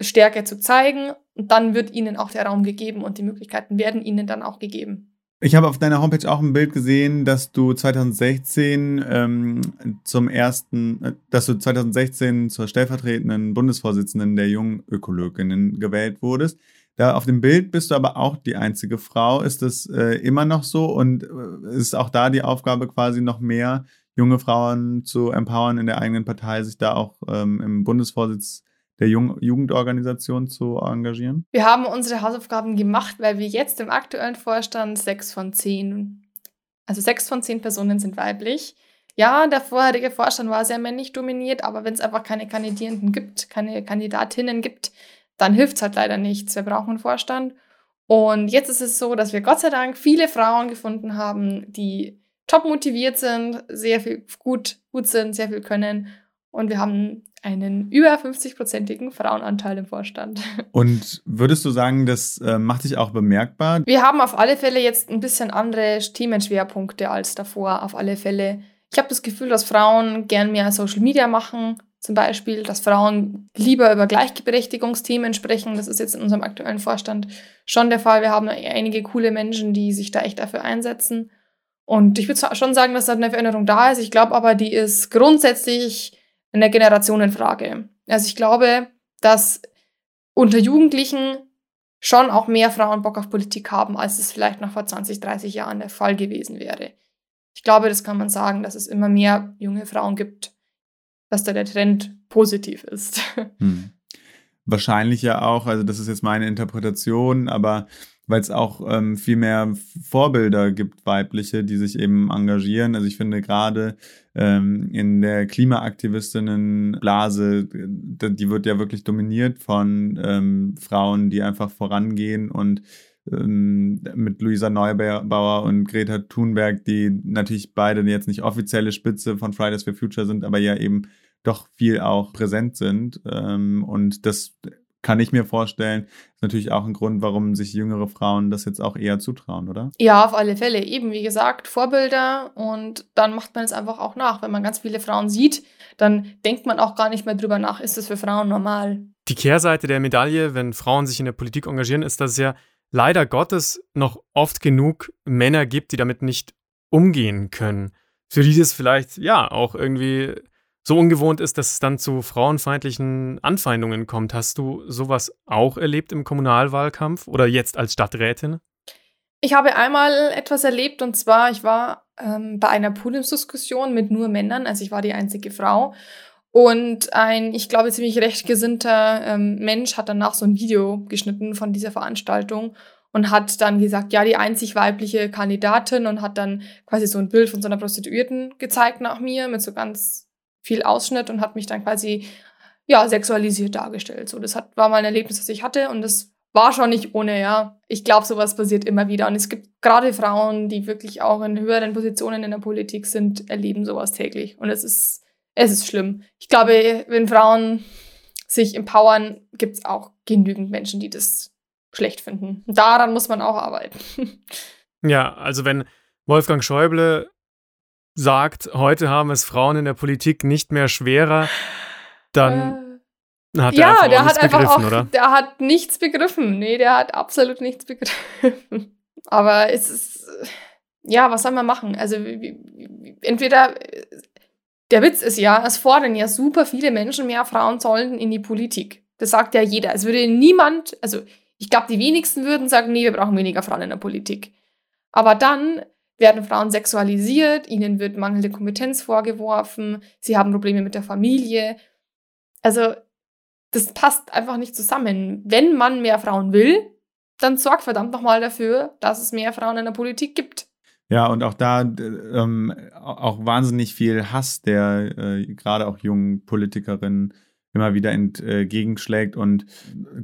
Stärke zu zeigen. Und dann wird ihnen auch der Raum gegeben und die Möglichkeiten werden ihnen dann auch gegeben. Ich habe auf deiner Homepage auch ein Bild gesehen, dass du 2016 ähm, zum ersten, äh, dass du 2016 zur stellvertretenden Bundesvorsitzenden der jungen Ökologinnen gewählt wurdest. Da auf dem Bild bist du aber auch die einzige Frau. Ist das äh, immer noch so? Und äh, ist auch da die Aufgabe quasi noch mehr junge Frauen zu empowern in der eigenen Partei, sich da auch ähm, im Bundesvorsitz der Jung Jugendorganisation zu engagieren? Wir haben unsere Hausaufgaben gemacht, weil wir jetzt im aktuellen Vorstand sechs von zehn, also sechs von zehn Personen sind weiblich. Ja, der vorherige Vorstand war sehr männlich dominiert, aber wenn es einfach keine Kandidierenden gibt, keine Kandidatinnen gibt, dann hilft es halt leider nichts. Wir brauchen einen Vorstand. Und jetzt ist es so, dass wir Gott sei Dank viele Frauen gefunden haben, die top motiviert sind, sehr viel gut, gut sind, sehr viel können. Und wir haben einen über 50-prozentigen Frauenanteil im Vorstand. Und würdest du sagen, das äh, macht sich auch bemerkbar? Wir haben auf alle Fälle jetzt ein bisschen andere Themenschwerpunkte als davor, auf alle Fälle. Ich habe das Gefühl, dass Frauen gern mehr Social Media machen, zum Beispiel, dass Frauen lieber über Gleichberechtigungsthemen sprechen. Das ist jetzt in unserem aktuellen Vorstand schon der Fall. Wir haben einige coole Menschen, die sich da echt dafür einsetzen. Und ich würde schon sagen, dass da eine Veränderung da ist. Ich glaube aber, die ist grundsätzlich eine Generationenfrage. Also ich glaube, dass unter Jugendlichen schon auch mehr Frauen Bock auf Politik haben, als es vielleicht noch vor 20, 30 Jahren der Fall gewesen wäre. Ich glaube, das kann man sagen, dass es immer mehr junge Frauen gibt, dass da der Trend positiv ist. Hm. Wahrscheinlich ja auch, also das ist jetzt meine Interpretation, aber weil es auch ähm, viel mehr Vorbilder gibt, weibliche, die sich eben engagieren. Also ich finde gerade ähm, in der Klimaaktivistinnenblase, die wird ja wirklich dominiert von ähm, Frauen, die einfach vorangehen und ähm, mit Luisa Neubauer und Greta Thunberg, die natürlich beide jetzt nicht offizielle Spitze von Fridays for Future sind, aber ja eben doch viel auch präsent sind. Ähm, und das kann ich mir vorstellen, ist natürlich auch ein Grund, warum sich jüngere Frauen das jetzt auch eher zutrauen, oder? Ja, auf alle Fälle. Eben, wie gesagt, Vorbilder und dann macht man es einfach auch nach. Wenn man ganz viele Frauen sieht, dann denkt man auch gar nicht mehr drüber nach, ist das für Frauen normal. Die Kehrseite der Medaille, wenn Frauen sich in der Politik engagieren, ist, dass es ja leider Gottes noch oft genug Männer gibt, die damit nicht umgehen können. Für die es vielleicht ja auch irgendwie so ungewohnt ist, dass es dann zu frauenfeindlichen Anfeindungen kommt. Hast du sowas auch erlebt im Kommunalwahlkampf oder jetzt als Stadträtin? Ich habe einmal etwas erlebt und zwar, ich war ähm, bei einer Podiumsdiskussion mit nur Männern, also ich war die einzige Frau. Und ein, ich glaube, ziemlich rechtgesinnter ähm, Mensch hat danach so ein Video geschnitten von dieser Veranstaltung und hat dann gesagt, ja, die einzig weibliche Kandidatin und hat dann quasi so ein Bild von so einer Prostituierten gezeigt nach mir mit so ganz viel Ausschnitt und hat mich dann quasi ja sexualisiert dargestellt. So, das hat, war mal ein Erlebnis, das ich hatte und das war schon nicht ohne, ja. Ich glaube, sowas passiert immer wieder. Und es gibt gerade Frauen, die wirklich auch in höheren Positionen in der Politik sind, erleben sowas täglich. Und es ist es ist schlimm. Ich glaube, wenn Frauen sich empowern, gibt es auch genügend Menschen, die das schlecht finden. Daran muss man auch arbeiten. Ja, also wenn Wolfgang Schäuble sagt, heute haben es Frauen in der Politik nicht mehr schwerer, dann äh, hat er ja, einfach der hat einfach auch, oder? der hat nichts begriffen. Nee, der hat absolut nichts begriffen. Aber es ist, ja, was soll man machen? Also entweder, der Witz ist ja, es fordern ja super viele Menschen mehr Frauen sollen in die Politik. Das sagt ja jeder. Es würde niemand, also ich glaube, die wenigsten würden sagen, nee, wir brauchen weniger Frauen in der Politik. Aber dann werden Frauen sexualisiert, ihnen wird mangelnde Kompetenz vorgeworfen, sie haben Probleme mit der Familie. Also, das passt einfach nicht zusammen. Wenn man mehr Frauen will, dann sorgt verdammt nochmal dafür, dass es mehr Frauen in der Politik gibt. Ja, und auch da ähm, auch wahnsinnig viel Hass, der äh, gerade auch jungen Politikerinnen immer wieder entgegenschlägt. Und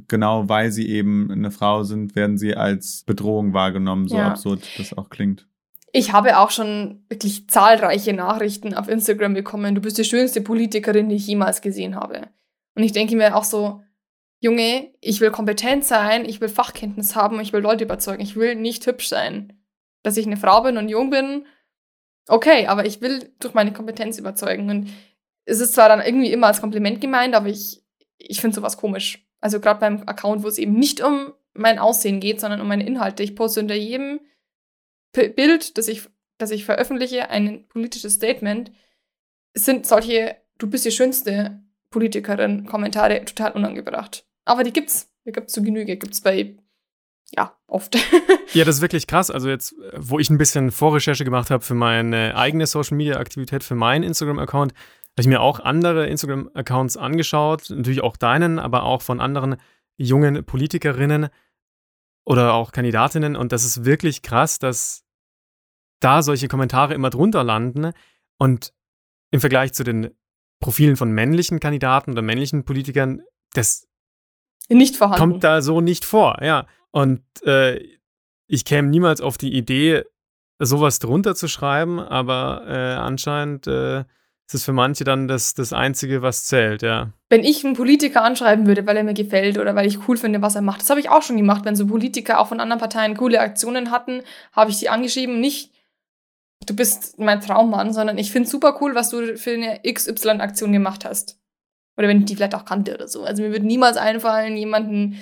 genau weil sie eben eine Frau sind, werden sie als Bedrohung wahrgenommen, so ja. absurd das auch klingt. Ich habe auch schon wirklich zahlreiche Nachrichten auf Instagram bekommen. Du bist die schönste Politikerin, die ich jemals gesehen habe. Und ich denke mir auch so, Junge, ich will kompetent sein, ich will Fachkenntnis haben, ich will Leute überzeugen, ich will nicht hübsch sein. Dass ich eine Frau bin und jung bin, okay, aber ich will durch meine Kompetenz überzeugen. Und es ist zwar dann irgendwie immer als Kompliment gemeint, aber ich, ich finde sowas komisch. Also gerade beim Account, wo es eben nicht um mein Aussehen geht, sondern um meine Inhalte. Ich poste unter jedem Bild, das ich, das ich veröffentliche, ein politisches Statement. Sind solche, du bist die schönste Politikerin, Kommentare total unangebracht. Aber die gibt's. Die gibt's zu Genüge. Gibt's bei, ja, oft. ja, das ist wirklich krass. Also jetzt, wo ich ein bisschen Vorrecherche gemacht habe für meine eigene Social-Media-Aktivität, für meinen Instagram-Account, habe ich mir auch andere Instagram-Accounts angeschaut, natürlich auch deinen, aber auch von anderen jungen Politikerinnen oder auch Kandidatinnen. Und das ist wirklich krass, dass da solche Kommentare immer drunter landen. Und im Vergleich zu den Profilen von männlichen Kandidaten oder männlichen Politikern, das kommt da so nicht vor, ja. Und äh, ich käme niemals auf die Idee, sowas drunter zu schreiben, aber äh, anscheinend äh, ist für manche dann das, das Einzige, was zählt, ja. Wenn ich einen Politiker anschreiben würde, weil er mir gefällt oder weil ich cool finde, was er macht, das habe ich auch schon gemacht. Wenn so Politiker auch von anderen Parteien coole Aktionen hatten, habe ich sie angeschrieben. Nicht, du bist mein Traummann, sondern ich finde super cool, was du für eine XY-Aktion gemacht hast. Oder wenn ich die vielleicht auch kannte oder so. Also mir würde niemals einfallen, jemanden,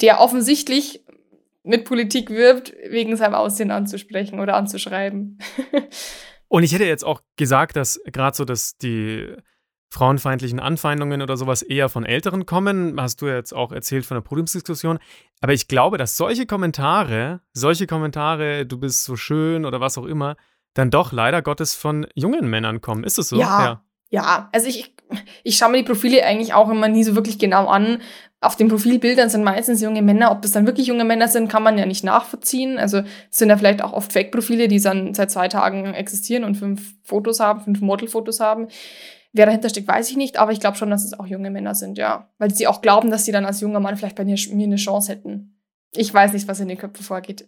der offensichtlich mit Politik wirbt, wegen seinem Aussehen anzusprechen oder anzuschreiben. Und ich hätte jetzt auch gesagt, dass gerade so, dass die frauenfeindlichen Anfeindungen oder sowas eher von Älteren kommen. Hast du ja jetzt auch erzählt von der Podiumsdiskussion. Aber ich glaube, dass solche Kommentare, solche Kommentare, du bist so schön oder was auch immer, dann doch leider Gottes von jungen Männern kommen. Ist es so? Ja. ja. Ja, also ich, ich schaue mir die Profile eigentlich auch immer nie so wirklich genau an, auf den Profilbildern sind meistens junge Männer. Ob das dann wirklich junge Männer sind, kann man ja nicht nachvollziehen. Also es sind ja vielleicht auch oft Fake-Profile, die dann seit zwei Tagen existieren und fünf Fotos haben, fünf Modelfotos haben. Wer dahinter steckt, weiß ich nicht, aber ich glaube schon, dass es auch junge Männer sind, ja. Weil sie auch glauben, dass sie dann als junger Mann vielleicht bei mir, mir eine Chance hätten. Ich weiß nicht, was in den Köpfen vorgeht.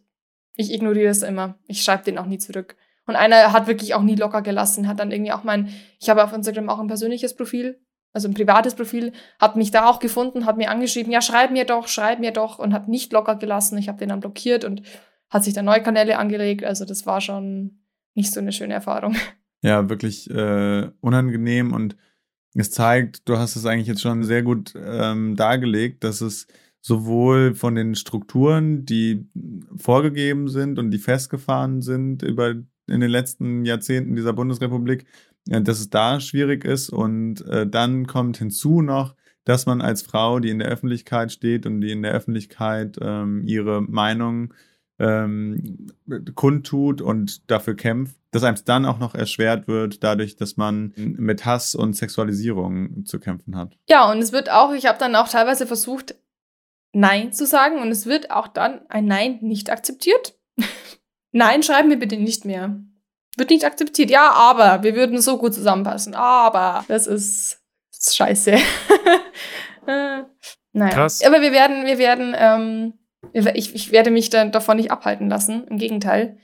Ich ignoriere das immer. Ich schreibe den auch nie zurück. Und einer hat wirklich auch nie locker gelassen, hat dann irgendwie auch mein, ich habe auf Instagram auch ein persönliches Profil, also ein privates Profil, hat mich da auch gefunden, hat mir angeschrieben, ja, schreib mir doch, schreib mir doch und hat nicht locker gelassen. Ich habe den dann blockiert und hat sich dann neue Kanäle angelegt. Also das war schon nicht so eine schöne Erfahrung. Ja, wirklich äh, unangenehm und es zeigt, du hast es eigentlich jetzt schon sehr gut ähm, dargelegt, dass es sowohl von den Strukturen, die vorgegeben sind und die festgefahren sind über in den letzten Jahrzehnten dieser Bundesrepublik, äh, dass es da schwierig ist. Und äh, dann kommt hinzu noch, dass man als Frau, die in der Öffentlichkeit steht und die in der Öffentlichkeit ähm, ihre Meinung ähm, kundtut und dafür kämpft, dass einem dann auch noch erschwert wird, dadurch, dass man mit Hass und Sexualisierung zu kämpfen hat. Ja, und es wird auch, ich habe dann auch teilweise versucht, Nein zu sagen und es wird auch dann ein Nein nicht akzeptiert. Nein, schreib mir bitte nicht mehr. Wird nicht akzeptiert. Ja, aber wir würden so gut zusammenpassen. Aber das ist, das ist scheiße. äh, naja. Krass. Aber wir werden, wir werden, ähm, ich, ich werde mich dann davon nicht abhalten lassen. Im Gegenteil.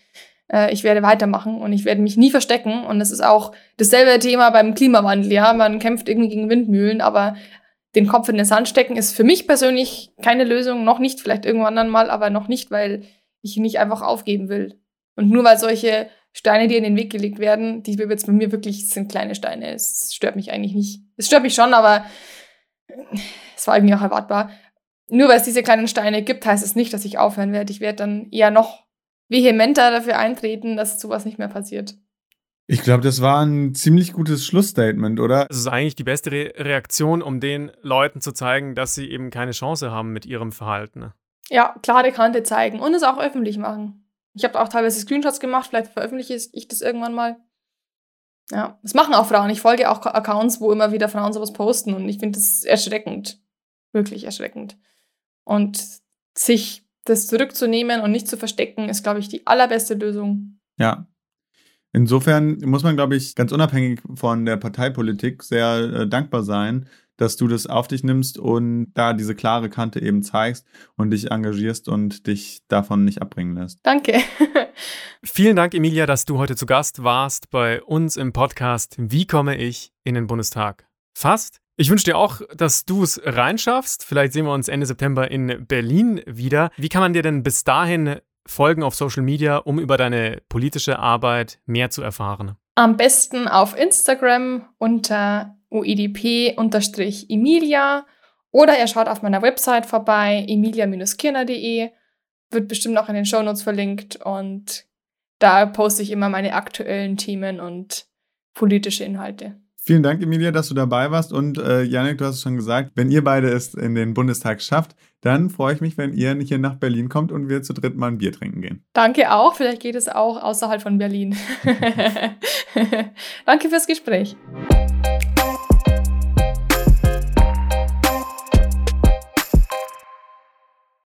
Äh, ich werde weitermachen und ich werde mich nie verstecken. Und es ist auch dasselbe Thema beim Klimawandel. Ja, man kämpft irgendwie gegen Windmühlen, aber den Kopf in den Sand stecken ist für mich persönlich keine Lösung. Noch nicht, vielleicht irgendwann dann mal, aber noch nicht, weil ich nicht einfach aufgeben will. Und nur weil solche Steine, die in den Weg gelegt werden, die jetzt bei mir wirklich sind kleine Steine. Es stört mich eigentlich nicht. Es stört mich schon, aber es war irgendwie auch erwartbar. Nur weil es diese kleinen Steine gibt, heißt es nicht, dass ich aufhören werde. Ich werde dann eher noch vehementer dafür eintreten, dass sowas nicht mehr passiert. Ich glaube, das war ein ziemlich gutes Schlussstatement, oder? Das ist eigentlich die beste Re Reaktion, um den Leuten zu zeigen, dass sie eben keine Chance haben mit ihrem Verhalten. Ne? Ja, klare Kante zeigen und es auch öffentlich machen. Ich habe auch teilweise Screenshots gemacht, vielleicht veröffentliche ich das irgendwann mal. Ja, das machen auch Frauen. Ich folge auch Accounts, wo immer wieder Frauen sowas posten und ich finde das erschreckend. Wirklich erschreckend. Und sich das zurückzunehmen und nicht zu verstecken, ist, glaube ich, die allerbeste Lösung. Ja. Insofern muss man, glaube ich, ganz unabhängig von der Parteipolitik sehr äh, dankbar sein, dass du das auf dich nimmst und da diese klare Kante eben zeigst und dich engagierst und dich davon nicht abbringen lässt. Danke. Vielen Dank, Emilia, dass du heute zu Gast warst bei uns im Podcast Wie komme ich in den Bundestag? Fast ich wünsche dir auch, dass du es reinschaffst. Vielleicht sehen wir uns Ende September in Berlin wieder. Wie kann man dir denn bis dahin folgen auf Social Media, um über deine politische Arbeit mehr zu erfahren? Am besten auf Instagram unter uidp-emilia oder ihr schaut auf meiner Website vorbei, emilia-kirner.de. Wird bestimmt auch in den Shownotes verlinkt und da poste ich immer meine aktuellen Themen und politische Inhalte. Vielen Dank, Emilia, dass du dabei warst. Und äh, Janik, du hast es schon gesagt, wenn ihr beide es in den Bundestag schafft, dann freue ich mich, wenn ihr hier nach Berlin kommt und wir zu dritt mal ein Bier trinken gehen. Danke auch. Vielleicht geht es auch außerhalb von Berlin. Danke fürs Gespräch.